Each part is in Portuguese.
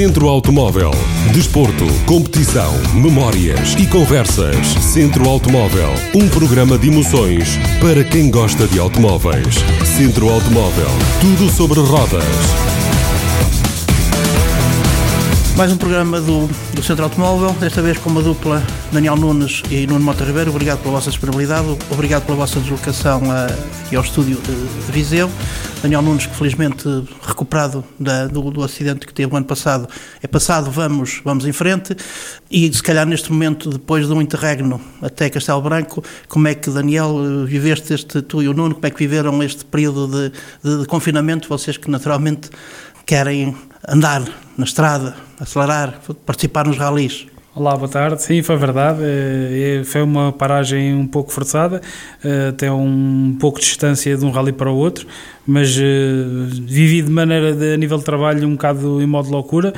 Centro Automóvel. Desporto, competição, memórias e conversas. Centro Automóvel. Um programa de emoções para quem gosta de automóveis. Centro Automóvel. Tudo sobre rodas. Mais um programa do, do Centro Automóvel, desta vez com uma dupla Daniel Nunes e Nuno Mota Ribeiro. Obrigado pela vossa disponibilidade, obrigado pela vossa deslocação aqui ao estúdio de Viseu. Daniel Nunes, que felizmente recuperado da, do, do, acidente que teve o ano passado, é passado, vamos, vamos em frente. E se calhar neste momento, depois de um interregno até Castelo Branco, como é que, Daniel, viveste este, tu e o Nuno, como é que viveram este período de, de, de confinamento, vocês que naturalmente querem andar na estrada, acelerar, participar nos ralis. Olá, boa tarde. Sim, foi verdade. Eh, foi uma paragem um pouco forçada, eh, até um pouco de distância de um rally para o outro, mas eh, vivi de maneira, de, a nível de trabalho, um bocado em modo loucura,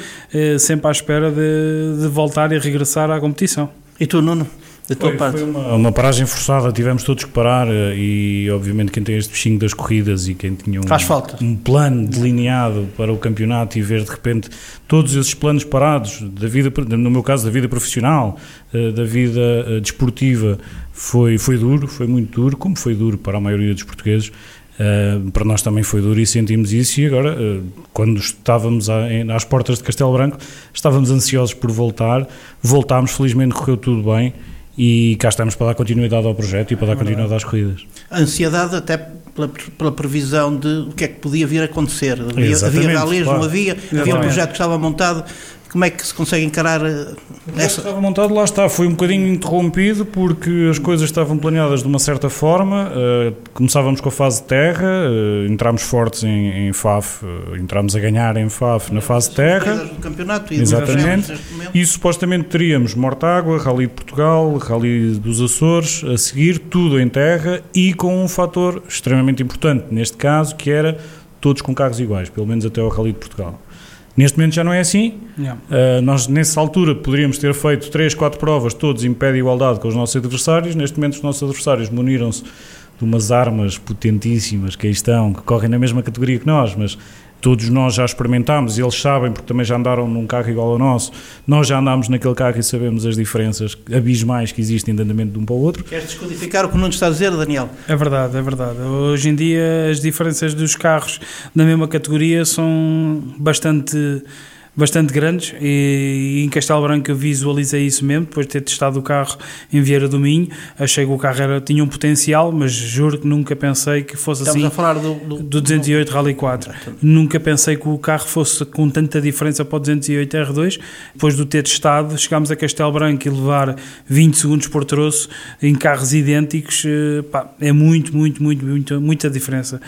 sempre à espera de, de voltar e regressar à competição. E tu, Nuno? Da tua foi, parte? Foi uma, uma, paragem forçada, tivemos todos que parar eh, e obviamente quem tem este bichinho das corridas e quem tinha um, um plano delineado para o campeonato e ver de repente todos esses planos parados, da vida, no meu caso da vida profissional, eh, da vida eh, desportiva, foi, foi duro, foi muito duro, como foi duro para a maioria dos portugueses. Uh, para nós também foi duro e sentimos isso e agora, uh, quando estávamos a, em, às portas de Castelo Branco, estávamos ansiosos por voltar, voltámos, felizmente correu tudo bem e cá estamos para dar continuidade ao projeto e para dar continuidade às corridas. A ansiedade até pela, pela previsão de o que é que podia vir a acontecer. Havia, havia rallies, claro. não havia, havia um projeto que estava montado como é que se consegue encarar eh, essa? Estava montado, lá está, foi um bocadinho interrompido porque as coisas estavam planeadas de uma certa forma. Uh, começávamos com a fase de terra, uh, entramos fortes em, em FAF, uh, entramos a ganhar em FAF na fase de terra. Do campeonato e Exatamente. E supostamente teríamos Mortágua, Rally de Portugal, Rally dos Açores, a seguir, tudo em terra e com um fator extremamente importante neste caso, que era todos com carros iguais, pelo menos até ao Rally de Portugal. Neste momento já não é assim. Yeah. Uh, nós, nessa altura, poderíamos ter feito 3, 4 provas, todos em pé de igualdade com os nossos adversários. Neste momento, os nossos adversários muniram-se de umas armas potentíssimas que aí estão, que correm na mesma categoria que nós, mas todos nós já experimentámos, eles sabem porque também já andaram num carro igual ao nosso, nós já andámos naquele carro e sabemos as diferenças abismais que existem de andamento de um para o outro. Queres descodificar o que não está a dizer, Daniel? É verdade, é verdade. Hoje em dia as diferenças dos carros na mesma categoria são bastante bastante grandes e, em Castelo Branco eu visualizei isso mesmo, depois de ter testado o carro em Vieira do Minho, achei que o carro era, tinha um potencial, mas juro que nunca pensei que fosse Estamos assim. Estamos a falar do, do, do 208 do... Rally 4. Nunca pensei que o carro fosse com tanta diferença para o 208 R2. Depois de ter testado, chegámos a Castelo Branco e levar 20 segundos por troço em carros idênticos, eh, pá, é muito, muito, muito, muito, muita diferença.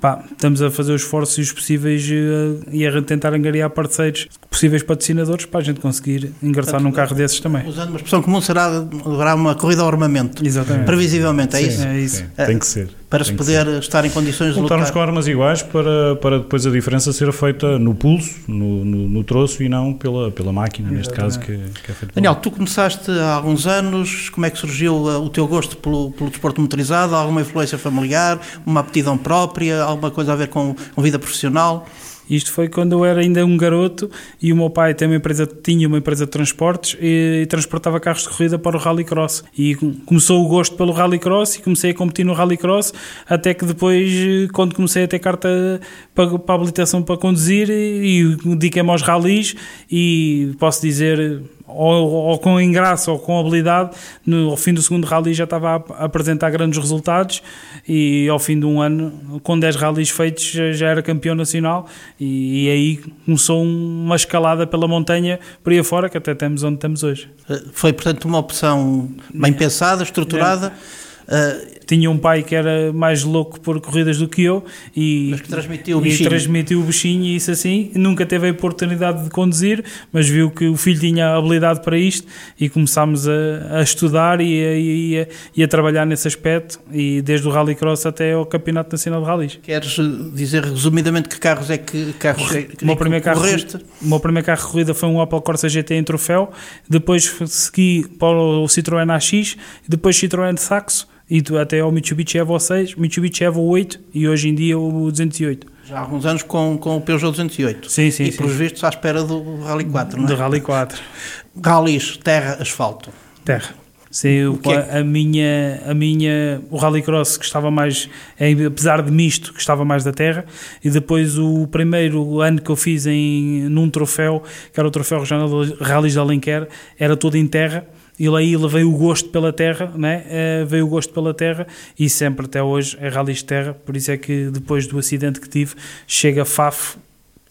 Pá, estamos a fazer os esforços possíveis eh, e a tentar angariar parceiros possíveis patrocinadores para a gente conseguir ingressar Portanto, num carro desses também. Usando uma expressão comum, será haverá uma corrida ao armamento. Exatamente. Previsivelmente, é sim, isso? É isso. Sim, tem que ser. Para se poder ser. estar em condições de Voltarmos com armas iguais para, para depois a diferença ser feita no pulso, no, no, no troço e não pela, pela máquina, neste caso, que, que é feito Daniel, tu começaste há alguns anos, como é que surgiu uh, o teu gosto pelo, pelo desporto motorizado? Alguma influência familiar? Uma aptidão própria? Alguma coisa a ver com, com vida profissional? Isto foi quando eu era ainda um garoto e o meu pai tem uma empresa, tinha uma empresa de transportes e, e transportava carros de corrida para o Rallycross. E começou o gosto pelo Rallycross e comecei a competir no Rallycross, até que depois, quando comecei a ter carta para, para habilitação para conduzir, e, e dediquei-me aos rallies e posso dizer ou, ou, com engraço ou com habilidade, no, ao fim do segundo rally já estava a, apresentar grandes resultados e ao fim de um ano, com 10 rallies feitos, já, era campeão nacional e, e, aí começou uma escalada pela montanha por aí afora, que até temos onde estamos hoje. Foi, portanto, uma opção bem pensada, estruturada. Uh, tinha um pai que era mais louco por corridas do que eu e, mas que transmitiu o bichinho. E transmitiu o bichinho e isso assim, nunca teve a oportunidade de conduzir, mas viu que o filho tinha habilidade para isto e começámos a, a estudar e a, e, a, e a, trabalhar nesse aspecto e desde o Rallycross até ao Campeonato Nacional de Rallys. Queres dizer resumidamente que carros é que carros é que, o meu primeiro carro, o meu primeiro carro de corrida foi um Opel Corsa GT em troféu, depois segui para o Citroën AX, depois Citroën Saxo e até ao Mitsubishi Evo 6, Mitsubishi Evo 8 e hoje em dia o 208. Já há alguns anos com, com o Peugeot 208. Sim, sim, E sim. pelos vistos à espera do Rally 4, não é? Do Rally 4. Rallys, terra, asfalto. Terra. Sim, o, é- a minha, a minha, o Rallycross que estava mais, em- apesar de misto, que estava mais da terra, e depois o primeiro ano que eu fiz em, num troféu, que era o troféu regional Rallys de Alenquer, era todo em terra, e lá aí levei o gosto pela terra, né? Eh, veio o gosto pela terra, e sempre até hoje é Rallys de terra, por isso é que depois do acidente que tive, chega FAF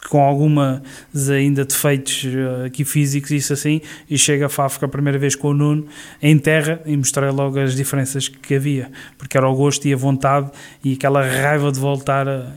com algumas ainda defeitos eh, aqui físicos, isso assim, e chega a Fafo a primeira vez com o Nuno em terra e mostrei logo as diferenças que havia, porque era o gosto e a vontade e aquela raiva de voltar a-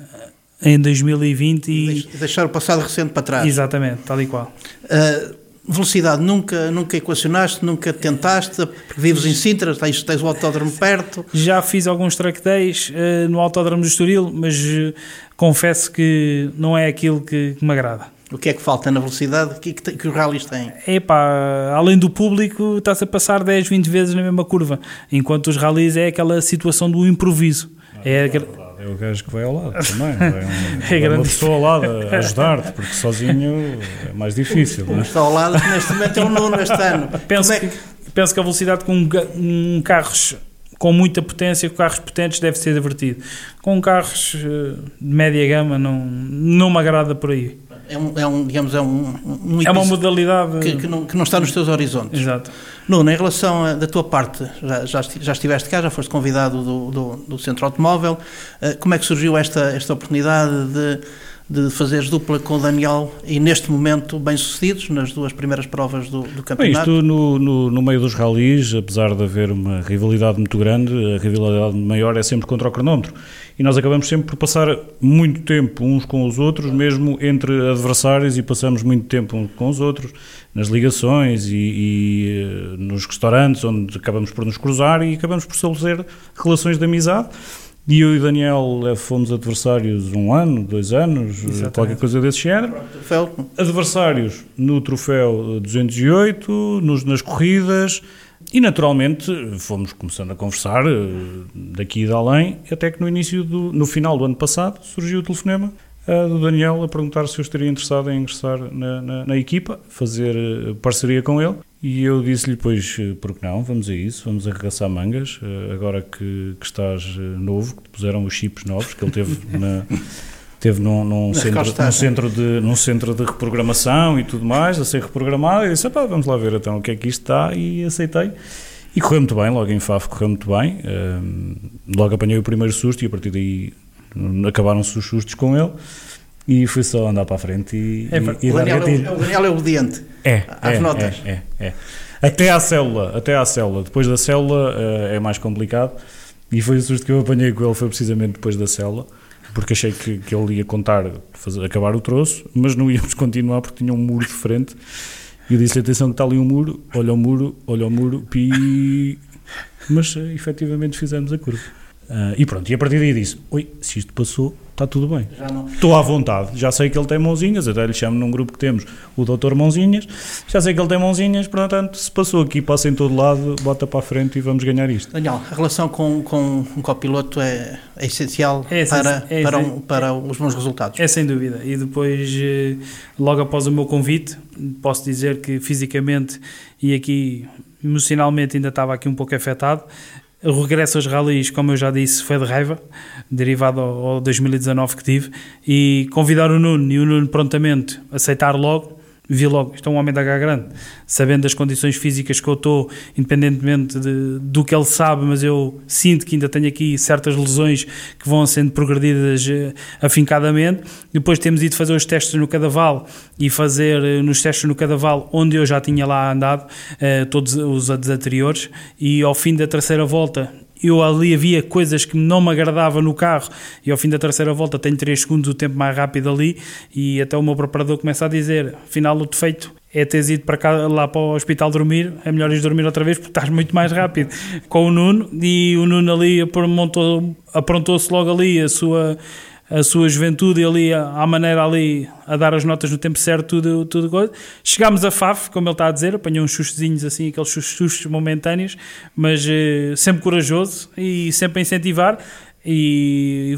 em 2020 e Deix- Deixar o passado recente para trás. exatamente, tal e qual. Uh, velocidade, nunca, nunca equacionaste, nunca tentaste, porque vives em Sintra, tens, tens o autódromo perto. Já fiz alguns track days eh, no Autódromo do Estoril, mas eh, confesso que não é aquilo que, que me agrada. O que é que falta na velocidade que, que, te- que os rallies têm? Epá, além do público, está-se a passar 10, 20 vezes na mesma curva, enquanto os rallies é aquela situação do improviso. É, aquele- É o gajo que vai ao lado também. Vai, um, vai grande uma pessoa ao lado a ajudar-te, porque sozinho é mais difícil. Não é? Está ao lado, que neste momento é o Nuno este ano. penso, é que, penso que a velocidade com ga- um carros com muita potência, com carros potentes, deve ser divertido. Com carros eh, de média gama, não, não me agrada por aí. É um, é um, digamos, é um, um É uma modalidade. que, que não, que não está nos teus horizontes. Exato. Nuno, em relação a, da tua parte, já, já, já estiveste cá, já foste convidado do, do, do Centro Automóvel, eh, como é que surgiu esta, esta oportunidade de, de fazeres dupla com o Daniel e neste momento bem-sucedidos nas duas primeiras provas do, do Bem, campeonato? isto no, no, no meio dos ralis, apesar de haver uma rivalidade muito grande, a rivalidade maior é sempre contra o cronómetro. E nós acabamos sempre por passar muito tempo uns com os outros, mesmo entre adversários, e passamos muito tempo uns com os outros, nas ligações e, e, eh, nos restaurantes, onde acabamos por nos cruzar e acabamos por estabelecer relações de amizade. E eu e Daniel eh, fomos adversários um ano, dois anos, eh, Exatamente. qualquer coisa desse género adversários no troféu 208, nos, nas corridas e naturalmente fomos começando a conversar eh, daqui e de além, até que no início do, no final do ano passado surgiu o telefonema eh, do Daniel a perguntar se eu estaria interessado em ingressar na, na, na equipa, fazer eh, parceria com ele. E eu disse-lhe, pois, por que não, vamos a isso, vamos arregaçar mangas, agora que, que estás novo, que te puseram os chips novos, que ele teve na... Teve num, num centro, num, centro de, num centro de reprogramação e tudo mais, a ser reprogramado, e disse, "Epá, vamos lá ver então o que é que isto está, e aceitei. E correu muito bem, logo em FAF correu muito bem, Ahm, logo apanhei o primeiro susto e a partir daí hum, acabaram-se os sustos com ele, e foi só andar para a frente e, É, e, e o, dar Daniel é, o- o Daniel é obediente. É, às é, notas. É, é, é. Até à célula, até à célula. Depois da célula eh, é mais complicado. E foi o susto que eu apanhei com ele, foi precisamente depois da célula, porque achei que, que ele ia contar, fazer, acabar o troço, mas não íamos continuar porque tinha um muro de frente. E eu disse-lhe: atenção, que está ali um muro, olha o muro, olha o muro, pi. Mas eh, efetivamente fizemos a curva. Ah, e pronto, e a partir daí disse: Oi, se isto passou, está tudo bem. Estou à vontade, já sei que ele tem mãozinhas, até lhe chamo num grupo que temos o Doutor Mãozinhas, já sei que ele tem mãozinhas, portanto, se passou aqui, passa em todo lado, bota para a frente e vamos ganhar isto. Daniel, a relação com, com um copiloto é, é essencial É para, é para, um- para os bons resultados. É sem dúvida. E depois, eh, logo após o meu convite, posso dizer que fisicamente e aqui emocionalmente ainda estava aqui um pouco afetado. O regresso aos ralis, como eu já disse, foi de raiva, derivado ao, ao 2019 que tive, e convidar o Nuno e o Nuno prontamente aceitar logo, vi logo, isto é um homem da H grande, sabendo das condições físicas que eu estou, independentemente de- do que ele sabe, mas eu sinto que ainda tenho aqui certas lesões que vão sendo progredidas eh, afincadamente. Depois temos ido fazer os testes no Cadaval e fazer eh, nos testes no Cadaval, onde eu já tinha lá andado, eh, todos os anos anteriores, e ao fim da terceira volta eu ali havia coisas que não me agradavam no carro e ao fim da terceira volta tenho 3 segundos o tempo mais rápido ali e até o meu preparador começa a dizer afinal o defeito é teres ido para cá, lá para o hospital dormir, é melhor ires dormir outra vez porque estás muito mais rápido. Com o Nuno e o Nuno ali aprontou- aprontou-se logo ali a sua a sua juventude ali, à maneira ali, a dar as notas no tempo certo, tudo, tudo coisa. Chegámos a Faf, como ele está a dizer, apanhou uns chustezinhos assim, aqueles sustos momentâneos, mas uh, sempre corajoso e sempre a incentivar e,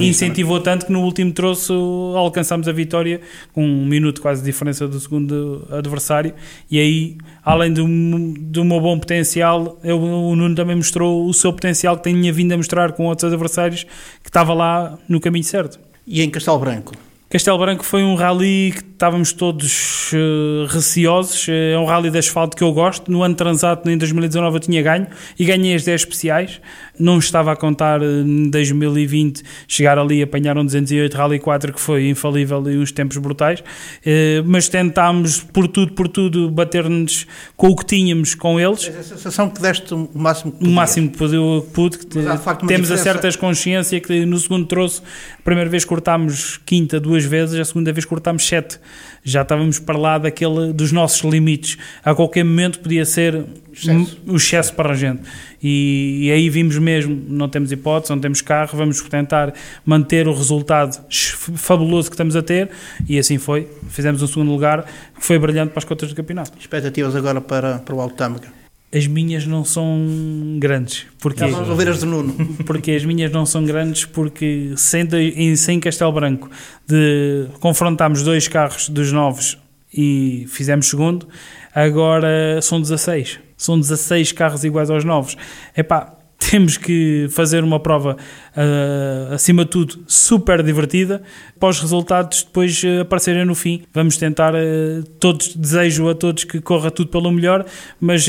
e incentivou tanto que no último troço alcançámos a vitória com um minuto quase de diferença do segundo adversário e aí, além do, do meu bom potencial, eu, o Nuno também mostrou o seu potencial que tinha vindo a mostrar com outros adversários que estava lá no caminho certo. E em Castelo Branco? Castelo Branco foi um rally que estávamos todos uh, receosos. É um rally de asfalto que eu gosto. No ano transato, em 2019, eu tinha ganho e ganhei as 10 especiais. Não estava a contar eh, em 2020 chegar ali e apanhar um 208 Rally 4 que foi infalível e uns tempos brutais. Uh, mas tentámos, por tudo, por tudo, bater-nos com o que tínhamos com eles. É a sensação que deste o máximo que pude. O máximo que pude. Que temos a certas consciência que no segundo troço, a primeira vez cortámos quinta duas duas vezes, a segunda vez cortámos sete. Já estávamos para lá daquele, dos nossos limites. A qualquer momento podia ser excesso. o excesso para a gente. E, e, aí vimos mesmo, não temos hipótese, não temos carro, vamos tentar manter o resultado fabuloso que estamos a ter. E assim foi. Fizemos um segundo lugar, que foi brilhante para as contas do campeonato. Expectativas agora para, para o Alto Tâmega? as minhas não são grandes. Porque, vamos ouvir as do Nuno. Porque as minhas não são grandes porque sem, em, sem Castelo Branco de, confrontámos dois carros dos novos e fizemos segundo, agora são 16. São 16 carros iguais aos novos. Epá, temos que fazer uma prova, uh, acima de tudo, super divertida, para os resultados depois uh, aparecerem no fim. Vamos tentar, uh, todos, desejo a todos que corra tudo pelo melhor, mas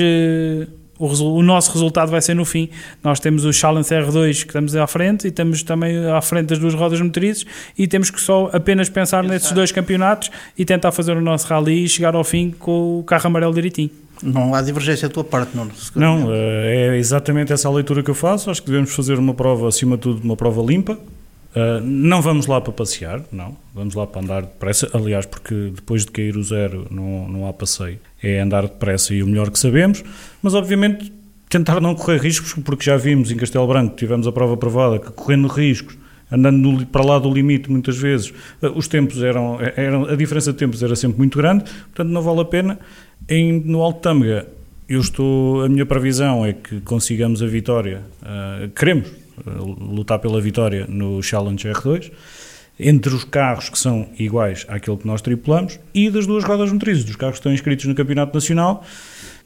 o, o, nosso resultado vai ser no fim. Nós temos o Challenge R2 que estamos à frente e estamos também à frente das duas rodas motrizes e temos que só apenas pensar nesses dois campeonatos e tentar fazer o nosso rally e chegar ao fim com o carro amarelo direitinho. Não há divergência da tua parte, não? Não, eh, é exatamente essa a leitura que eu faço. Acho que devemos fazer uma prova, acima de tudo, uma prova limpa. Uh, não vamos lá para passear, não. Vamos lá para andar depressa. Aliás, porque depois de cair o zero não, não há passeio. É andar depressa e o melhor que sabemos. Mas, obviamente, tentar não correr riscos, porque já vimos em Castelo Branco, tivemos a prova provada, que correndo riscos, andando para lá do limite muitas vezes, uh, os tempos eram, eram. A diferença de tempos era sempre muito grande. Portanto, não vale a pena. Em, no Alto Tâmega, eu estou, a minha previsão é que consigamos a vitória, uh, queremos lutar pela vitória no Challenge R2, entre os carros que são iguais àquele que nós tripulamos e das duas rodas motrizes, dos carros que estão inscritos no Campeonato Nacional,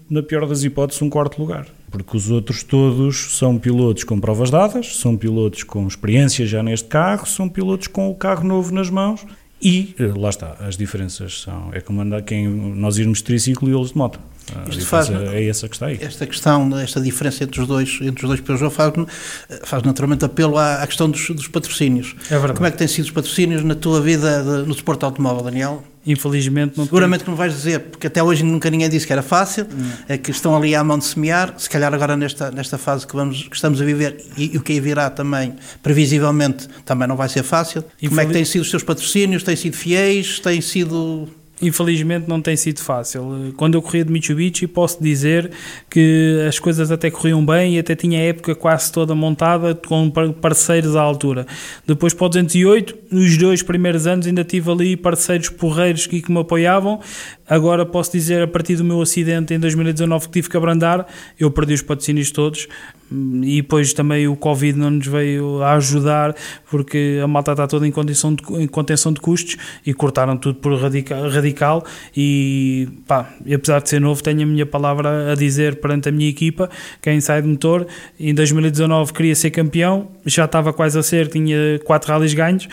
na pior das hipóteses, um quarto lugar. Porque os outros todos são pilotos com provas dadas, são pilotos com experiência já neste carro, são pilotos com o carro novo nas mãos e eh, lá está, as diferenças são. É como andar quem nós irmos de triciclo e eles de moto. Isto faz, é essa que está aí. Esta questão, esta diferença entre os dois, entre os dois Peugeot faz, faz naturalmente apelo à, à questão dos, dos, patrocínios. É verdade. Como é que têm sido os patrocínios na tua vida de, no desporto automóvel, Daniel? Infelizmente não Seguramente que não vais dizer, porque até hoje nunca ninguém disse que era fácil, hum. é que estão ali à mão de semear, se calhar agora nesta, nesta fase que, vamos, que estamos a viver e, e o que aí virá também, previsivelmente, também não vai ser fácil. Infeliz... Como é que têm sido os teus patrocínios? Têm sido fiéis? Têm sido infelizmente não tem sido fácil. Quando eu corria de Mitsubishi, posso dizer que as coisas até corriam bem e até tinha a época quase toda montada com parceiros à altura. Depois para o 208, nos dois primeiros anos ainda tive ali parceiros porreiros que, que me apoiavam. Agora posso dizer, a partir do meu acidente em 2019 que tive que abrandar, eu perdi os patrocínios todos e depois também o Covid não nos veio a ajudar porque a malta está toda em, condição de, em contenção de custos e cortaram tudo por radical, radical. E pá, apesar de ser novo tenho a minha palavra a dizer perante a minha equipa, quem sai de motor. Em 2019 queria ser campeão já estava quase a ser, tinha quatro rallies ganhos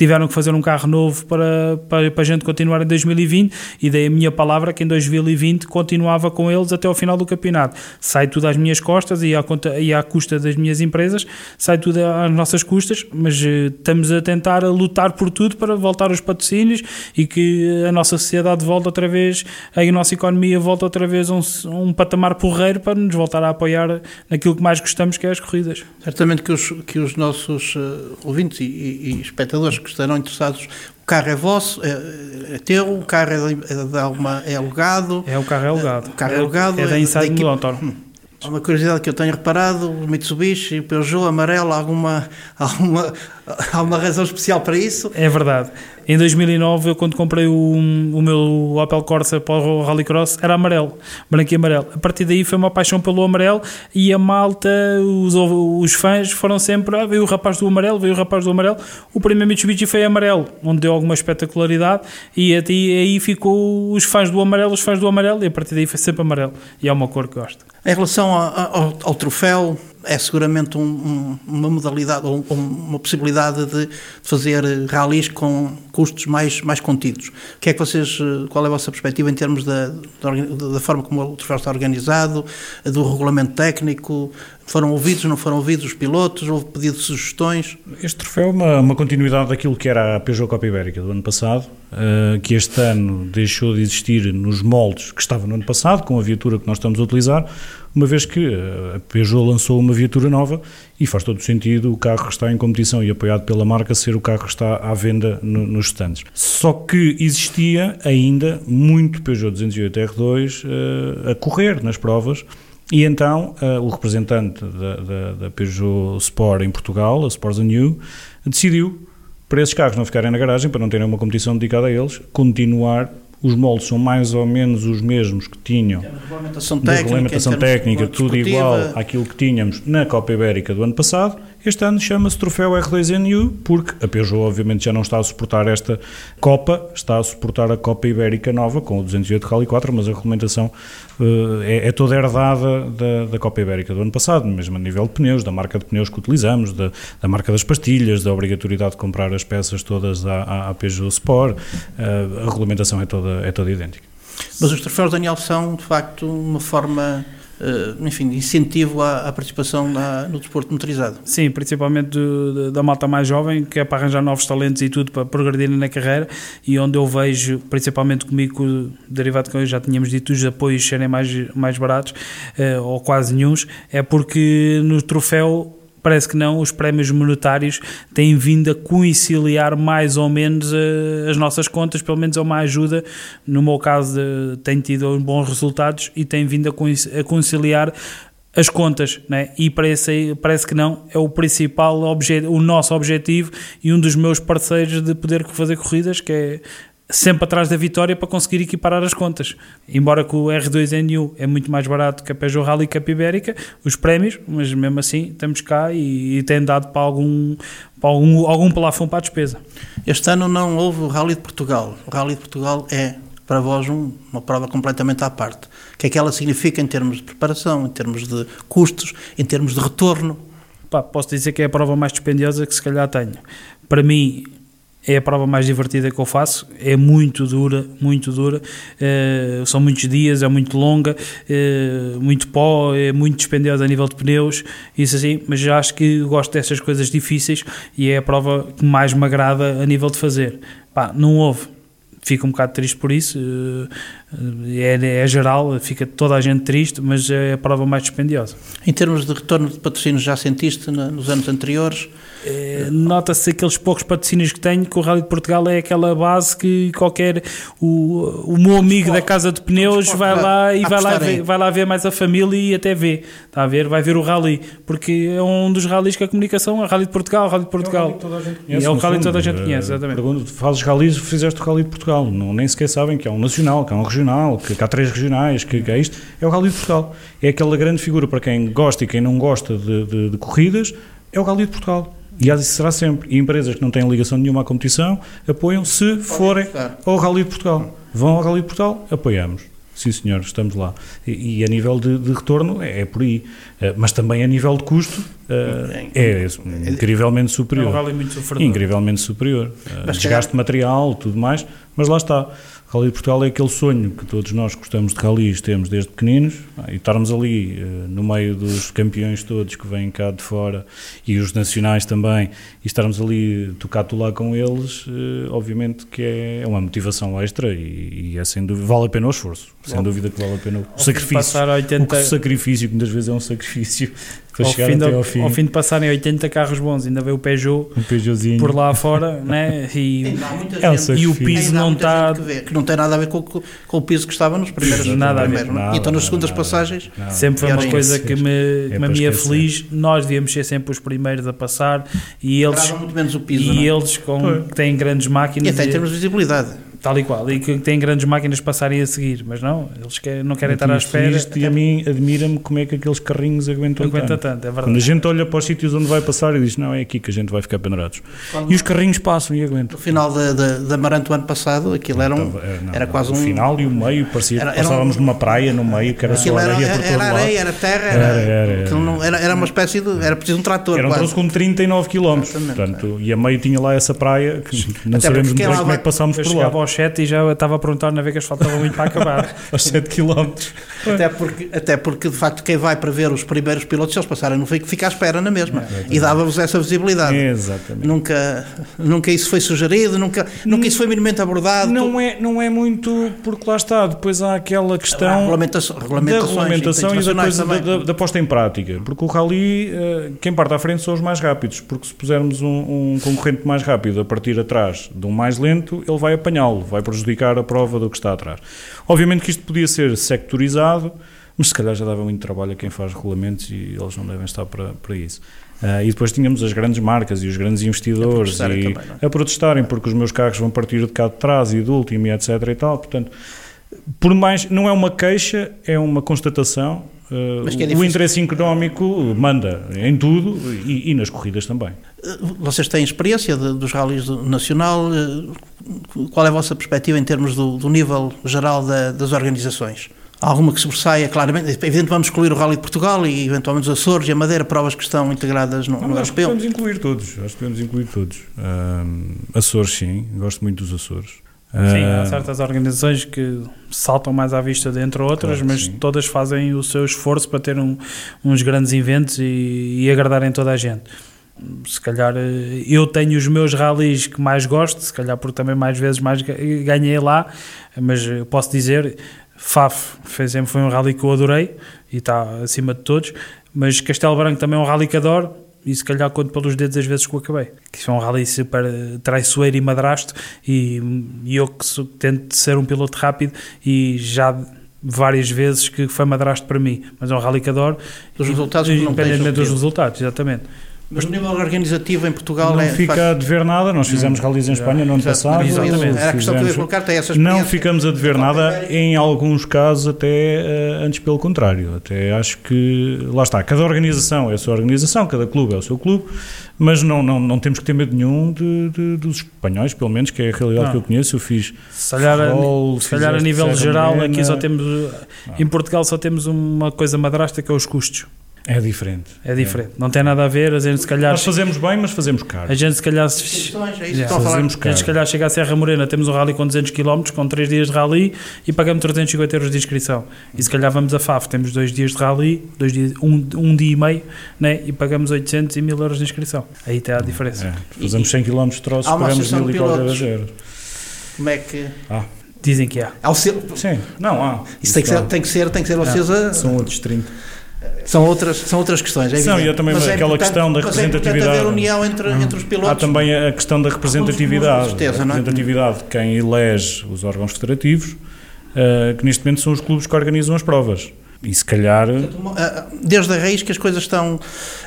tiveram que fazer um carro novo para, para, para a gente continuar em 2020 e dei a minha palavra que em 2020 continuava com eles até ao final do campeonato. Sai tudo às minhas costas e à, conta, e à custa das minhas empresas, sai tudo às nossas custas, mas uh, estamos a tentar a lutar por tudo para voltar aos patrocínios e que a nossa sociedade volte outra vez, a nossa economia volte outra vez a um, um patamar porreiro para nos voltar a apoiar naquilo que mais gostamos, que é as corridas. Certamente que os, que os nossos uh, ouvintes e, e, e espectadores que estarão interessados. O carro é vosso, é, é teu, o carro é, é, de alguma, é alugado. É, o carro é alugado. O carro é alugado. É, da Inside é Motor. Hum. Uma curiosidade que eu tenho reparado, o Mitsubishi, o Peugeot amarelo, alguma, alguma, há uma razão especial para isso. É verdade. Em 2009, eu quando comprei o, o meu Opel Corsa para o Rallycross, era amarelo, branco e amarelo. A partir daí foi uma paixão pelo amarelo e a malta, os, os fãs foram sempre, ah, veio o rapaz do amarelo, veio o rapaz do amarelo. O primeiro Mitsubishi foi amarelo, onde deu alguma espetacularidade e aí ficou os fãs do amarelo, os fãs do amarelo e a partir daí foi sempre amarelo. E é uma cor que gosto. Em relação ao, ao troféu, é seguramente um, um, uma modalidade ou um, uma possibilidade de fazer ralis com custos mais, mais contidos. Que é que vocês, qual é a vossa perspectiva em termos da, da, da forma como o troféu está organizado, do regulamento técnico? Foram ouvidos, não foram ouvidos os pilotos? Houve pedido de sugestões? Este troféu é uma, uma continuidade daquilo que era a Peugeot Copa Ibérica do ano passado, uh, que este ano deixou de existir nos moldes que estava no ano passado, com a viatura que nós estamos a utilizar, uma vez que eh, a Peugeot lançou uma viatura nova e faz todo o sentido o carro que está em competição e apoiado pela marca ser o carro que está à venda no, nos stands. Só que existia ainda muito Peugeot 208 R2 uh, a correr nas provas e então uh, o representante da, da, da, Peugeot Sport em Portugal, a Sports New, decidiu para esses carros não ficarem na garagem, para não terem uma competição dedicada a eles, continuar os moldes são mais ou menos os mesmos que tinham. Na regulamentação técnica, regulamentação técnica tudo igual àquilo que tínhamos na Copa Ibérica do ano passado este ano chama-se Troféu R2NU, porque a Peugeot obviamente já não está a suportar esta Copa, está a suportar a Copa Ibérica nova com o 208 Rally 4, mas a regulamentação uh, é, é, toda herdada da, da, Copa Ibérica do ano passado, mesmo a nível de pneus, da marca de pneus que utilizamos, da, da marca das pastilhas, da obrigatoriedade de comprar as peças todas à, à Peugeot Sport, uh, a regulamentação é toda, é toda idêntica. Mas os troféus, Daniel, são de facto uma forma eh, enfim, incentivo à, à participação na, no desporto motorizado. Sim, principalmente do, da malta mais jovem, que é para arranjar novos talentos e tudo para progredirem na carreira e onde eu vejo, principalmente comigo, derivado que já tínhamos dito, os apoios serem mais, mais baratos uh, ou quase nenhums, é porque no troféu parece que não, os prémios monetários têm vindo a conciliar mais ou menos uh, as nossas contas, pelo menos é uma ajuda. No meu caso, tem tido bons resultados e tem vindo a, conciliar as contas, né? e parece, parece que não, é o principal o nosso objetivo e um dos meus parceiros de poder fazer corridas, que é sempre atrás da vitória para conseguir equiparar as contas. Embora que o R2NU é muito mais barato que a Peugeot Rally Cup Ibérica, os prémios, mas mesmo assim estamos cá e, e tem dado para algum, para algum, algum plafond para a despesa. Este ano não houve o Rally de Portugal. O Rally de Portugal é para vós um, uma prova completamente à parte. O que é que ela significa em termos de preparação, em termos de custos, em termos de retorno? Pá, posso dizer que é a prova mais dispendiosa que se calhar tenho. Para mim, é a prova mais divertida que eu faço, é muito dura, muito dura, uh, são muitos dias, é muito longa, uh, muito pó, é muito dispendiosa a nível de pneus, isso assim, mas já acho que gosto dessas coisas difíceis e é a prova que mais me agrada a nível de fazer. Pá, não houve, fico um bocado triste por isso, eh, é, é, geral, fica toda a gente triste, mas é a prova mais dispendiosa. Em termos de retorno de patrocínio, já sentiste nos anos anteriores? É, Nota-se aqueles poucos patrocínios que tenho que o Rally de Portugal é aquela base que qualquer o, o meu amigo da casa de pneus vai lá e vai lá, ver, vai lá ver mais a família e até vê, está a ver, vai ver o Rally, porque é um dos rallies que a comunicação, a Rally de Portugal, o Rally de Portugal. É o Rally que toda a gente conhece, é o conhece, exatamente. Fazes rallies, fizeste o Rally de Portugal, não, nem sequer sabem que é um nacional, que é um regional, que, que há três regionais, que, que é isto, é o Rally de Portugal. É aquela grande figura para quem gosta e quem não gosta de, de, de corridas, é o Rally de Portugal. E assim será sempre. E empresas que não têm ligação nenhuma à competição apoiam se forem ao Rally de Portugal. Vão ao Rally de Portugal, apoiamos. Sim, senhor, estamos lá. E, e a nível de, de retorno é, é, por aí. Uh, mas também a nível de custo uh, é, é incrivelmente superior. É um rally muito sofredor. Incrivelmente superior. Uh, desgaste de material, tudo mais. Mas lá está. Rally de Portugal é aquele sonho que todos nós gostamos de rallies, temos desde pequeninos, e estarmos ali uh, no meio dos campeões todos que vêm cá de fora e os nacionais também, e estarmos ali tocado lá com eles, uh, obviamente que é, é, uma motivação extra e, e, é sem dúvida, vale a pena o esforço, sem dúvida que vale a pena o sacrifício. 80... O sacrifício, que muitas vezes é um sacrifício, Para ao, fim de, ao fim. ao fim de passarem 80 carros bons, ainda vê o Peugeot Um Peugeotzinho. por lá fora, né? E, É gente- e o piso não está. que, que não tem nada a ver com, com- com o piso que estava nos primeiros Nada a ver. primeiros, não é? Nada, Então nas nada, segundas nada. passagens Não. Sempre foi uma coisa que me, É que me para havia esquecer. feliz. Nós devíamos ser sempre os primeiros a passar e eles, parava muito menos o piso. e não é? eles com, têm grandes E máquinas, até em e- termos de visibilidade. Tal e qual, e que têm grandes máquinas passarem a seguir, mas não, eles querem- não querem estar à espera. Isto, e a mim admira-me como é que aqueles carrinhos aguentam Aguenta tanto. tanto, é Quando a verdade. gente olha para os sítios onde vai passar e diz, não, é aqui que a gente vai ficar pendurados. E os carrinhos passam e aguentam. No final da, da, da o ano passado, aquilo era, um, Estava- era, não, era não, quase o um. final e o meio, parecia Era- que era um- passávamos numa praia no meio, que era só Aquilo era, areia por todo era lado. areia, era terra, era, Era, era, não- era, era uma espécie de. Era preciso um trator. Era um quase. troço com 39 km. Portanto, e a meio tinha lá essa praia que não Até sabemos muito bem como é que passámos por lá. Ao 7 e já estava a perguntar na vez que faltava muito para acabar. Aos 7 km. Até porque, até porque, de facto, quem vai para ver os primeiros pilotos, se eles passarem no veículo, fica à espera na mesma. e dava-vos essa visibilidade. Exatamente. Nunca, nunca isso foi sugerido, nunca, nunca isso foi minimamente abordado. Não é, não é muito, porque lá está, depois há aquela Há questão regulamentação- da regulamentação e da coisa da, da- da posta em prática. Porque o rally, eh, quem parte à frente são os mais rápidos, porque se pusermos um, um concorrente mais rápido a partir atrás de um mais lento, ele vai apanhá-lo, vai prejudicar a prova do que está atrás. Obviamente que isto podia ser sectorizado, mas se calhar já dava muito trabalho a quem faz regulamentos e eles não devem estar para, para isso. Ah, e depois tínhamos as grandes marcas e os grandes investidores protestarem e- também, é? a protestarem porque os meus carros vão partir de cá de trás e do último e etc e tal, portanto por mais, não é uma queixa, é uma constatação. Uh, que é o interesse económico manda em tudo e, e nas corridas também. Vocês têm experiência de- dos rallies do Nacional. eh, Qual é a vossa perspectiva em termos do, do nível geral da- das organizações? Há alguma que sobressaia claramente? Evidente que vamos excluir o Rally de Portugal e eventualmente os Açores e a Madeira, provas que estão integradas no, no Não, acho que europeu. podemos incluir todos. Acho que podemos incluir todos. Um, Açores, sim. Gosto muito dos Açores. Sim, há Ah, certas organizações que saltam mais à vista dentre outras, Claro mas sim. todas fazem o seu esforço para ter um- uns grandes eventos e, e agradarem toda a gente. Se calhar eh, eu tenho os meus rallies que mais gosto, se calhar porque também mais vezes mais ga- ganhei lá, mas eu posso dizer, FAF fez, foi um rally que eu adorei e está acima de todos, mas Castelo Branco também é um rally que adoro e se calhar conto pelos dedos as vezes que eu acabei. Que isso é um rally super eh, traiçoeiro e madrasto e, e eu que sou- tento ser um piloto rápido e já várias vezes que foi madrasto para mim, mas é um rally que adoro Os resultados que não independentemente dos resultados, exatamente. Mas o nível organizativo em Portugal não é. fica facto, a dever nada. Nós fizemos rallies em Espanha no ano passado. exatamente. Era a questão que eu ia colocar, tem essa Não ficamos a dever nada, em alguns casos até eh, antes pelo contrário. Até acho que, lá está, cada organização é a sua organização, cada clube é o seu clube, mas não, não, não temos que ter medo nenhum de, de- dos espanhóis, pelo menos, que é a realidade Não. que eu conheço. Eu fiz Se calhar, a- Ferrol, se calhar a nível geral aqui só temos em Portugal só temos uma coisa madrasta que é os custos. É diferente. É diferente, não tem nada a ver, a gente se calhar Nós fazemos bem, mas fazemos caro. a gente se calhar se- é isso Yeah. Fazemos A gente caro. se calhar chega a Serra Morena, temos um rally com 200 km, com 3 dias de rally e pagamos 350 euros de inscrição. E se calhar vamos a FAF, temos 2 dias de rally, dois dias, um, um dia e meio, né? e pagamos 800 e 1000 euros de inscrição. Aí está a diferença. É, fazemos 100 km de uma pagamos associação mil de e qualquer pilotos. euros. Como é que. Dizem que há. Há o selo- Sim, não há. Isso tem que ser, tem que ser, tem que ser vocês a- São outros 30. São outras, são outras questões. É São, evidente. e há também Mas é aquela questão da mas é representatividade. haver união entre, entre os pilotos. Há também a questão da representatividade. Certeza, a é? representatividade de quem elege os órgãos federativos, eh, que neste momento são os clubes que organizam as provas. E se calhar. Ah, Desde a raiz que as coisas estão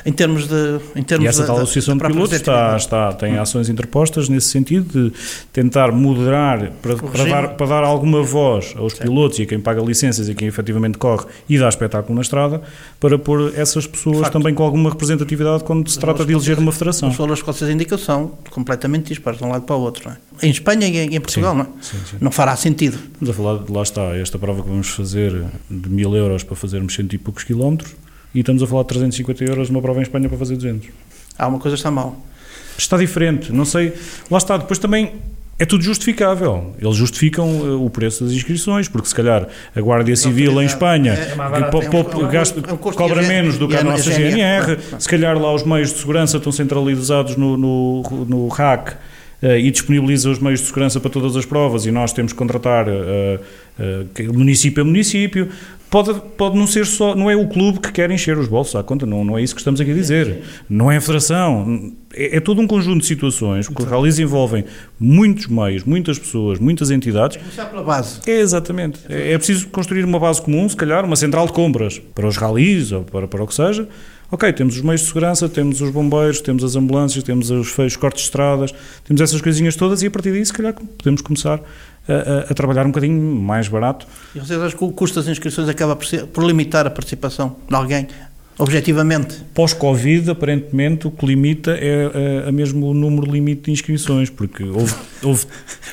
em termos de. Em termos E essa tal Associação de própria Pilotos está, está, tem ações interpostas nesse sentido de tentar moderar para, para, dar, para dar alguma voz aos pilotos e a quem paga licenças e a quem efetivamente corre e dá espetáculo na estrada, para pôr essas pessoas também com alguma representatividade quando se trata de eleger uma federação. Os valores que vocês indicam são completamente dispares de um lado para o outro. Não é? Em Espanha e em, Portugal, Sim, não é? sim, sim. Não fará sentido. Estamos a falar, de, lá está, esta prova que vamos fazer de mil euros para fazermos cento e poucos quilómetros e estamos a falar de 350 euros numa prova em Espanha para fazer 200. Há uma coisa que está mal. Está diferente, não sei. Lá está, depois também é tudo justificável. Eles justificam eh, o preço das inscrições, porque se calhar a Guardia Civil em Espanha É po- é é cobra menos do que a nossa GNR. se calhar lá os meios de segurança estão centralizados no, no, no RAC. Eh, e disponibiliza os meios de segurança para todas as provas e nós temos que contratar eh, eh, município a município. pode, pode não ser só, não é o clube que quer encher os bolsos à conta, não, não é isso que estamos aqui a dizer. Não é a federação, é, é todo um conjunto de situações, porque os ralis envolvem muitos meios, muitas pessoas, muitas entidades. Começar pela base. É, exatamente. É, é preciso construir uma base comum, se calhar, uma central de compras para os ralis ou para, para o que seja. Ok, temos os meios de segurança, temos os bombeiros, temos as ambulâncias, temos os feios cortes de estradas, temos essas coisinhas todas e a partir daí, se calhar, podemos começar a, a, trabalhar um bocadinho mais barato. E vocês acham que o custo das inscrições acaba por, ser, por limitar a participação de alguém? Objetivamente? Pós-Covid, aparentemente, o que limita é, é, é, mesmo o número limite de inscrições, porque houve, houve,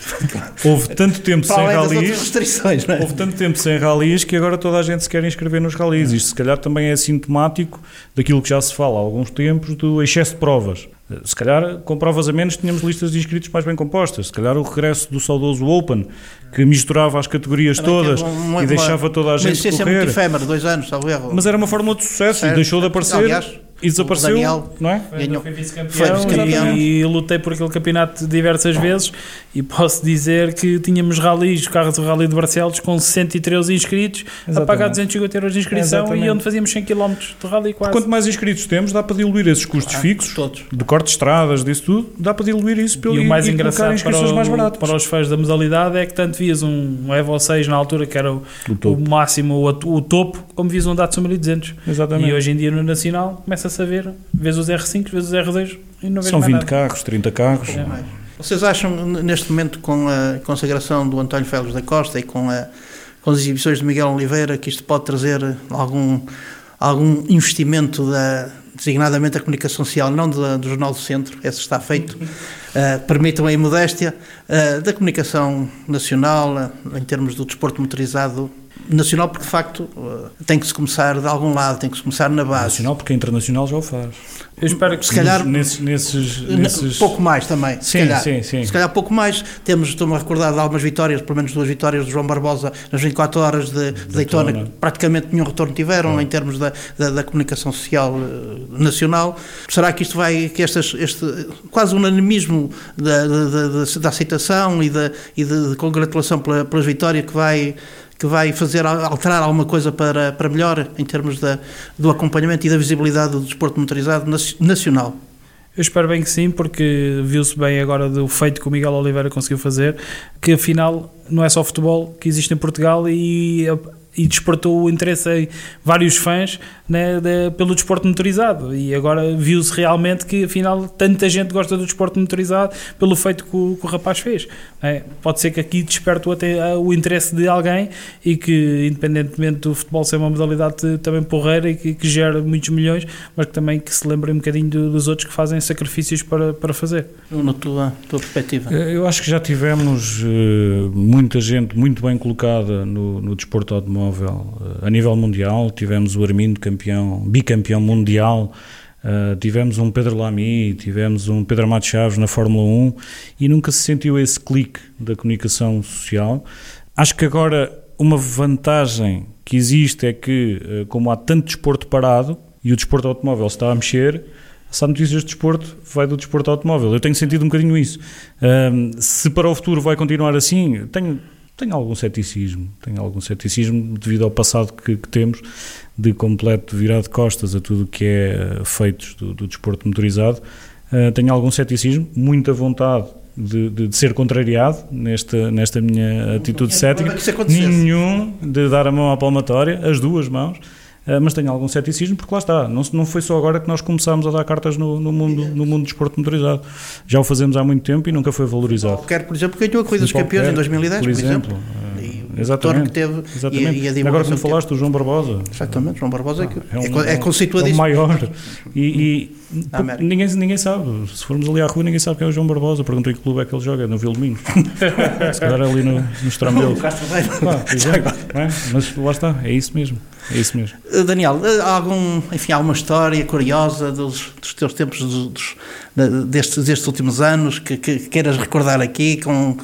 houve tanto tempo sem ralis. É? Houve tanto tempo sem ralis que agora toda a gente se quer inscrever nos ralis. Isto, se calhar, também é sintomático daquilo que já se fala há alguns tempos do excesso de provas. Se calhar, com provas a menos, tínhamos listas de inscritos mais bem compostas. Se calhar, o regresso do saudoso Open, que misturava as categorias Também todas uma, e deixava toda a gente correr. Uma muito efêmera, dois anos, salvo erro. Mas era uma fórmula de sucesso certo. e deixou de aparecer. Aliás, e desapareceu, Daniel não é? Ganhou. Foi vice-campeão e lutei por aquele campeonato diversas vezes e posso dizer que tínhamos ralis, carros do Rally de Barcelos com 63 inscritos, Exatamente. a pagar 250 euros de inscrição Exatamente. e onde fazíamos 100 km de rally quase. Quanto mais inscritos temos, dá para diluir esses custos ah, fixos, todos. de corte de estradas, disso tudo, dá para diluir isso pelo E o mais e engraçado para, o, mais para os fãs da modalidade é que tanto vias um Evo 6 na altura, que era o, o, o máximo, o, o, topo, como vias um Datsun 1200. Exatamente. E hoje em dia no Nacional começa-se a ver, vês os R5, vês os R2 e não vês São 20 nada. carros, 30 carros. É. Vocês acham, neste momento, com a consagração do António Félix da Costa e com, a, com as exibições de Miguel Oliveira, que isto pode trazer algum, algum investimento da, designadamente a comunicação social, não do, do Jornal do Centro, esse está feito, uh, permitam a modéstia, uh, da comunicação nacional, uh, em termos do desporto motorizado nacional, porque de facto tem que se começar de algum lado, tem que se começar na base. Nacional, porque a internacional já o faz. Eu espero que se calhar nesses, nesses, nesses... pouco mais também. Sim, se calhar, sim, sim. Se calhar pouco mais. Temos, estou-me a recordar de algumas vitórias, pelo menos duas vitórias de João Barbosa nas 24 horas de, de Daytona, que praticamente nenhum retorno tiveram é. em termos da, da, da, comunicação social uh, nacional. Será que isto vai, que estas, este quase unanimismo da, da, da, da aceitação e, da, e de, de congratulação pela, pelas vitórias que vai que vai fazer alterar alguma coisa para, para melhor em termos da, do acompanhamento e da visibilidade do desporto motorizado nacional? Eu espero bem que sim, porque viu-se bem agora do feito que o Miguel Oliveira conseguiu fazer, que afinal não é só futebol que existe em Portugal e e despertou o interesse em vários fãs né, de, pelo desporto motorizado. E agora viu-se realmente que afinal tanta gente gosta do desporto motorizado pelo feito que o, que o rapaz fez né? pode ser que aqui desperte até o interesse de alguém e que independentemente do futebol ser uma modalidade também porreira e que, que gera muitos milhões mas que também que se lembre um bocadinho dos outros que fazem sacrifícios para, para fazer. Na tua, tua perspectiva? Eh, eu acho que já tivemos uh, muita gente muito bem colocada no, no desporto automóvel automóvel a nível mundial. Tivemos o Armindo campeão, bicampeão mundial. Uh, tivemos um Pedro Lamy, tivemos um Pedro Amato Chaves na Fórmula 1 e nunca se sentiu esse clique da comunicação social. Acho que agora uma vantagem que existe é que, uh, como há tanto desporto parado e o desporto automóvel está a mexer, se há notícias de desporto, vai do desporto automóvel. Eu tenho sentido um bocadinho isso. Se para o futuro vai continuar assim, tenho tenho algum ceticismo, tenho algum ceticismo devido ao passado que, que temos de completo virado de costas a tudo o que é feito do, do desporto motorizado. Uh, tenho algum ceticismo, muita vontade de, de, de, ser contrariado nesta, nesta minha atitude cética. Nenhum de dar a mão à palmatória, as duas mãos. Uh, mas tenho algum ceticismo porque lá está, não, não foi só agora que nós começámos a dar cartas no, no mundo, no mundo do desporto motorizado. Já o fazemos há muito tempo e nunca foi valorizado. Quer, por exemplo, ganhou a Corrida dos Campeões em 2010, por, por exemplo. exemplo. Uh, exatamente. que teve exatamente. E, e agora, como falaste, o João Barbosa. Exatamente, João Barbosa é, que, é, um, é, é conceituadíssimo. É o maior. E, e ninguém, ninguém sabe. Se formos ali à rua, ninguém sabe quem é o João Barbosa. Perguntei que clube é que ele joga, é no Vildomino. Se calhar ali no, no Estrambelo. claro, exemplo, é? Mas lá está, é isso mesmo. É isso mesmo. Uh, Daniel, uh, algum, enfim, alguma história curiosa dos, dos teus tempos, dos, dos, destes, destes últimos anos, que, que, queiras recordar aqui? Com, uh,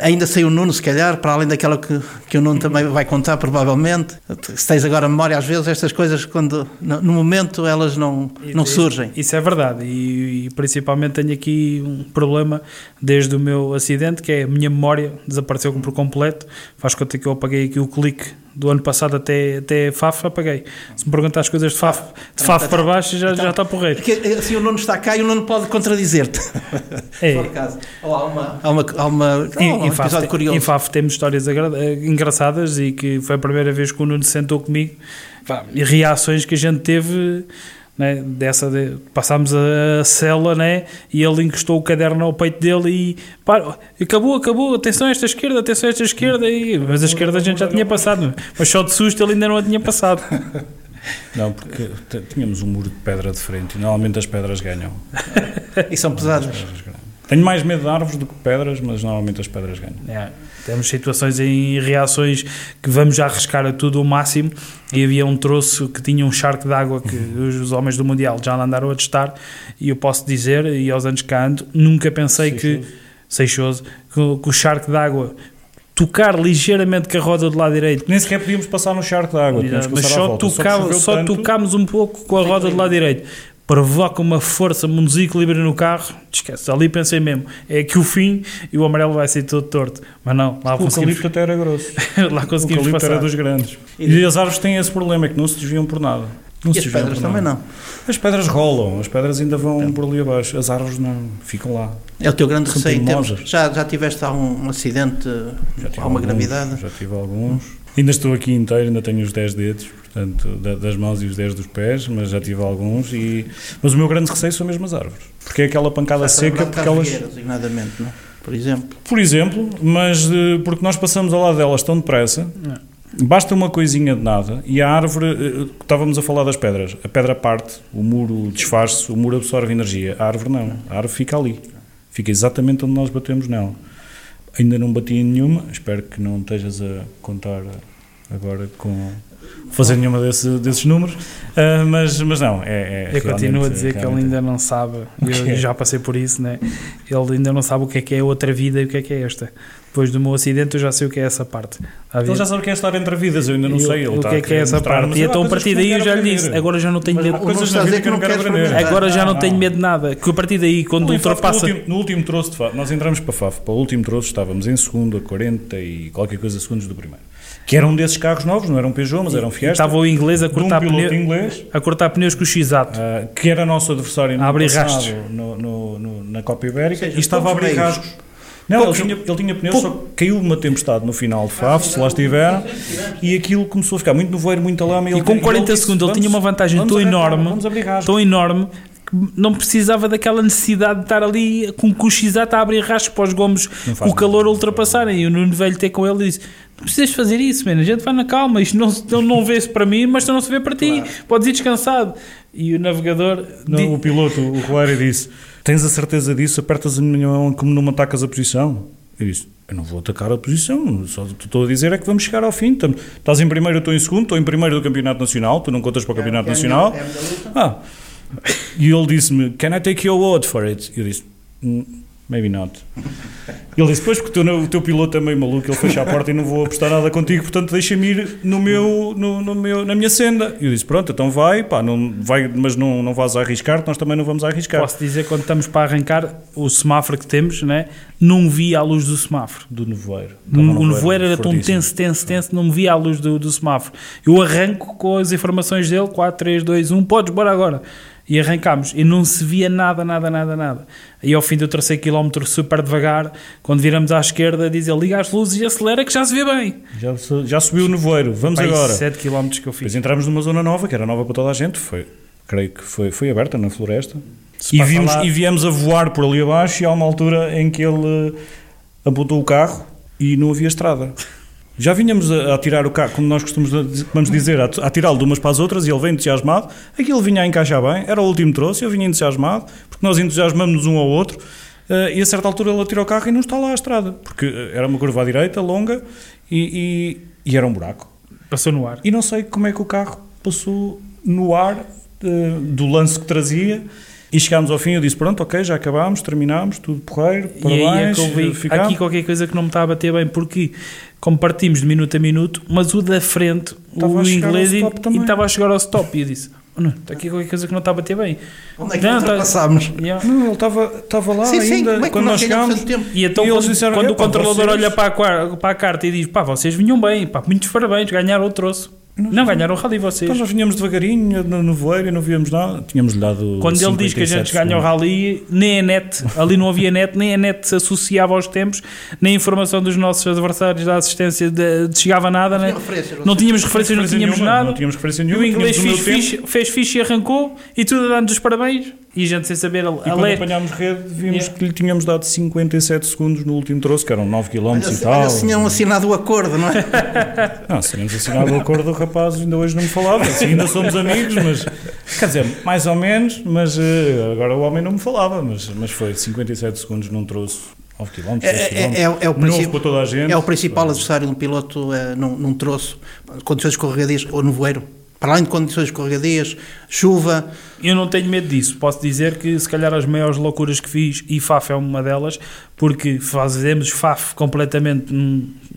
ainda sem o Nuno, se calhar, para além daquela que, que o Nuno também vai contar, provavelmente. Se tens agora memória, às vezes, estas coisas, quando no, momento, elas não, não surgem. Isso é verdade, e, e principalmente tenho aqui um problema desde o meu acidente, que é a minha memória desapareceu por completo. Faz conta que eu apaguei aqui o clique do ano passado até, até FAF, apaguei. Se me perguntar as coisas de FAF, de FAF para baixo, já, então, já está porreiro. Porque assim o Nuno está cá e o Nuno pode contradizer-te. É. Por acaso. Ou há uma, há uma, há uma, em, um em episódio FAF, curioso. Em FAF temos histórias engraçadas e que foi a primeira vez que o Nuno sentou comigo. E reações que a gente teve né, dessa de, passámos a, a cela né, e ele encostou o caderno ao peito dele e pá, acabou, acabou, atenção a esta esquerda, atenção a esta esquerda, e, mas a esquerda a gente já tinha passado, mas só de susto ele ainda não a tinha passado. Não, porque tínhamos um muro de pedra de frente e normalmente as pedras ganham. e são pesadas. Tenho mais medo de árvores do que pedras, mas normalmente as pedras ganham. É, temos situações em reações que vamos já arriscar a tudo o máximo e havia um troço que tinha um charco de água que uhum. os homens do Mundial já andaram a testar e eu posso dizer, e aos anos que ando, nunca pensei Seixoso. que Seixoso, que, que o charco de água tocar ligeiramente com a roda do lado direito. Nem sequer podíamos passar no charco de água, mas só, tocava, só, só tocámos um pouco com a roda do lado direito provoca uma força, um desequilíbrio no carro, esquece, ali pensei mesmo, é que o fim e o amarelo vai ser todo torto, mas não, lá o conseguimos... O até era grosso. lá conseguimos o passar. era dos grandes. E, e as árvores têm esse problema, é que não se desviam por nada. Não e as pedras também não. As pedras rolam, as pedras ainda vão é. por ali abaixo, as árvores não, ficam lá. É o teu grande receio. Já, já tiveste algum acidente, já alguma alguns, gravidade? Já tive alguns. Ainda estou aqui inteiro, ainda tenho os 10 dedos, portanto, das mãos e os 10 dos pés, mas já tive alguns. E... Mas o meu grande receio são mesmo as árvores. Porque é aquela pancada seca. Porque elas. não? Por exemplo. Por exemplo, mas eh, porque nós passamos ao lado delas tão depressa. Não. Basta uma coisinha de nada e a árvore, eh, estávamos a falar das pedras, a pedra parte, o muro desfaz-se, o muro absorve energia, a árvore não, a árvore fica ali, fica exatamente onde nós batemos nela. Ainda não bati em nenhuma, espero que não estejas a contar agora com fazer nenhuma desse, desses números, uh, mas, mas não, é, é Eu continuo a dizer que ele ainda não sabe, eu já passei por isso, né? ele ainda não sabe o que é que é outra vida e o que é que é esta. Depois do meu acidente eu já sei o que é essa parte. Ele já sabe o que é estar entre vidas, eu ainda não eu, sei. Ele o que é que é essa parte. E então a partir daí eu já lhe disse, agora já não tenho medo. Coisas na vida que eu não quero aprender. Agora já não tenho medo de nada, que a partir daí quando ultrapassa... No último troço de FAF, nós entramos para FAF, para o último troço estávamos em segundo a 40 e qualquer coisa segundos do primeiro. Que eram desses carros novos, não eram Peugeot, mas eram Fiesta. Estava o inglês a cortar, um pneu, inglês, a cortar pneus com o X-Ato. Uh, que era nosso adversário no abrir rastros. No, no, no, na Copa Ibérica seja, e estava a abrir rasgos. Não, ele tinha, ele tinha pneus, só caiu uma tempestade no final de Faf, se lá estiveram, e aquilo começou a ficar muito nevoeiro, muita lama. E, com 40 ele segundos ele tinha uma vantagem tão enorme, tão enorme, não precisava daquela necessidade de estar ali com o x-ato a abrir rasgos para os gomos com o calor ultrapassarem. E o Nuno Velho ter com ele e disse: não precisas fazer isso, mano. A gente vai na calma. Isto não, não, não vê-se para mim, mas não se vê para ti. Claro. Podes ir descansado. E o navegador. Não, o piloto, o Rolário, disse: Tens a certeza disso? Apertas a minha mão como não me atacas a posição? Eu disse: Eu não vou atacar a posição. Só estou a dizer é que vamos chegar ao fim. Estás em primeiro, eu estou em segundo. Estou em primeiro do Campeonato Nacional. Tu não contas para o Campeonato é, Nacional. É, é ah. E ele disse-me: Can I take your word for it? Eu disse: mm, Maybe not. Ele disse, depois porque o teu, o teu piloto é meio maluco, ele fecha a porta e não vou apostar nada contigo, portanto deixa-me ir no meu, no, no, meu, na minha senda. E eu disse, pronto, então vai, pá, não, vai mas não, não vais arriscar, nós também não vamos arriscar. Posso dizer, quando estamos para arrancar, o semáforo que temos, né, não via a luz do semáforo. Do nevoeiro. O nevoeiro era tão tenso, tenso, tenso, não me via a luz do, do semáforo. Eu arranco com as informações dele, 4, 3, 2, 1, podes, bora agora e arrancámos e não se via nada, nada, nada, nada. E ao fim do terceiro quilómetro, super devagar, quando viramos à esquerda, diz ele: liga as luzes e acelera que já se vê bem. Já, já subiu o nevoeiro, vamos Pai, agora. 7 quilómetros que eu fiz. Depois entramos numa zona nova, que era nova para toda a gente, foi, creio que foi, foi aberta na floresta. E, vimos, e viemos a voar por ali abaixo e há uma altura em que ele eh, apontou o carro e não havia estrada. Já vinhamos a, a, tirar o carro, como nós costumamos vamos dizer, a, a tirá-lo de umas para as outras e ele vem entusiasmado. Aquilo vinha a encaixar bem, era o último trouxe, eu vinha entusiasmado, porque nós entusiasmamos um ao outro. Uh, e a certa altura ele atira o carro e não está lá a estrada, porque eh, era uma curva à direita, longa, e, e, e era um buraco. Passou no ar. E não sei como é que o carro passou no ar uh, do lance que trazia. E chegámos ao fim, eu disse: Pronto, ok, já acabámos, terminámos, tudo porreiro, parabéns. E aí é que aqui qualquer coisa que não me está a bater bem, porque como partimos de minuto a minuto, mas o da frente, estava o inglês, e estava a chegar ao stop. E eu disse: não, está aqui qualquer coisa que não está a bater bem. Onde é que não, ultrapassámos? Tá... Yeah. Não, ele estava, estava lá sim, ainda sim, é quando nós chegámos. E então, e quando, disseram, quando o controlador vocês... olha para a, para a carta e diz: pá, vocês vinham bem, pá, muitos parabéns, ganharam o troço. Não, não ganharam o rally vocês. Então nós vinhamos devagarinho no, no voeiro e não víamos nada. Tínhamos-lhe dado. Quando ele diz que a gente ganha o rally, nem a net, ali não havia net, nem a net se associava aos tempos, nem a informação dos nossos adversários da assistência de, de chegava nada. Não, né? não tínhamos referências, não tínhamos nenhuma, nada. Não tínhamos referência nenhuma. E o inglês fez fixe, fez fixe e arrancou e tudo dando os parabéns. E a gente sem saber a, e quando apanhámos rede, vimos yeah. que lhe tínhamos dado 57 segundos no último troço, que eram 9 km e tal. Olha, tinham assinado o acordo, não é? não, se tínhamos assinado o acordo, o rapaz ainda hoje não me falava. Assim, ainda somos amigos, mas. Quer dizer, mais ou menos, mas uh, agora o homem não me falava, mas, mas foi 57 segundos num troço. 9 km, é, é, é, é, o para toda a gente. é o principal adversário de um piloto é, num, num troço, condições escorregadias ou no voeiro para além de condições escorregadias, chuva. Eu não tenho medo disso. Posso dizer que, se calhar, as maiores loucuras que fiz, e FAF é uma delas, porque fazemos FAF completamente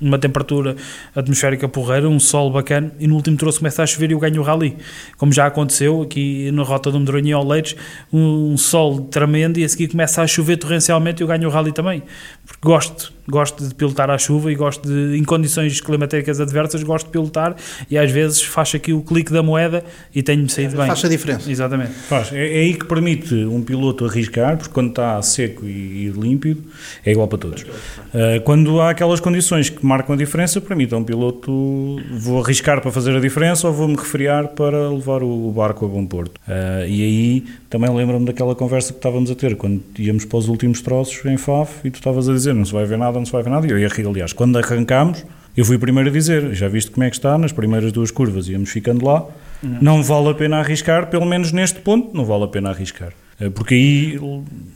numa temperatura atmosférica porreira, um sol bacana, e no último troço começa a chover e eu ganho o rally. Como já aconteceu aqui na rota do Medronho ao Leites, um sol tremendo e a seguir começa a chover torrencialmente e eu ganho o rally também. Porque gosto, gosto de pilotar à chuva e gosto de, em condições climatéricas adversas, gosto de pilotar e às vezes faz aqui o clique da moeda e tenho-me saído bem. Faz a diferença. Exatamente. Faz. É, é, aí que permite um piloto arriscar, porque quando está seco e, e límpido, é igual para todos. Uh, quando há aquelas condições que marcam a diferença, permite a um piloto, vou arriscar para fazer a diferença ou vou-me refriar para levar o barco a bom porto. Uh, e aí também lembro-me daquela conversa que estávamos a ter quando íamos para os últimos troços em FAF e tu estavas a dizer não se vai ver nada, não se vai ver nada. E eu ia rir, aliás, quando arrancámos, eu fui o primeiro a dizer, já viste como é que está, nas primeiras duas curvas íamos ficando lá, não, não vale a pena arriscar, pelo menos neste ponto, não vale a pena arriscar. Eh, porque aí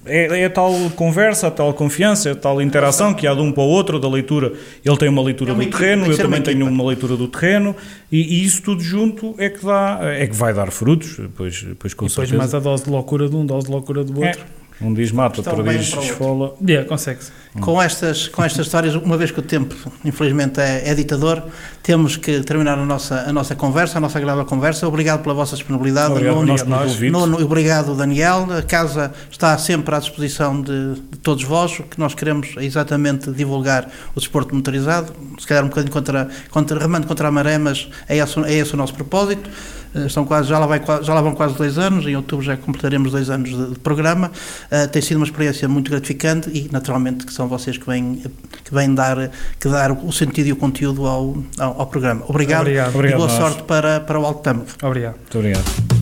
é, é, a tal conversa, a tal confiança, a tal interação que há de um para o outro, da leitura. Ele tem uma leitura é uma do equipa, terreno, eu também tenho uma leitura do terreno, e, e, isso tudo junto é que, dá, é que vai dar frutos, depois, depois com e depois mais a dose de loucura de um, dose de loucura do outro. É. Um diz mata, outro diz esfola. Yeah, consegue-se. Com estas, com estas histórias, uma vez que o tempo, infelizmente, é, é, ditador, temos que terminar a nossa, a nossa conversa, a nossa agradável conversa. Obrigado pela vossa disponibilidade. Obrigado, Nuno, nós, nós, Nuno, obrigado, Daniel. A casa está sempre à disposição de, de, todos vós. O que nós queremos é exatamente divulgar o desporto motorizado, se calhar um bocadinho contra, contra, remando contra a maré, mas é esse, é esse o nosso propósito. Eh, estão quase, já, lá vai, já lá vão quase dois anos, em outubro já completaremos dois anos de, de programa. Uh, tem sido uma experiência muito gratificante e, naturalmente, que são vocês que vêm, que vêm dar, que dar o sentido e o conteúdo ao, ao, ao programa. Obrigado, obrigado, obrigado e boa sorte para, para o Alto Tâmago. Obrigado. Muito obrigado.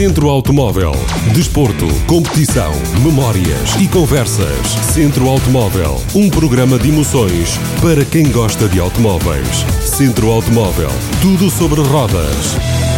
Centro Automóvel. Desporto, competição, memórias e conversas. Centro Automóvel. Um programa de emoções para quem gosta de automóveis. Centro Automóvel. Tudo sobre rodas.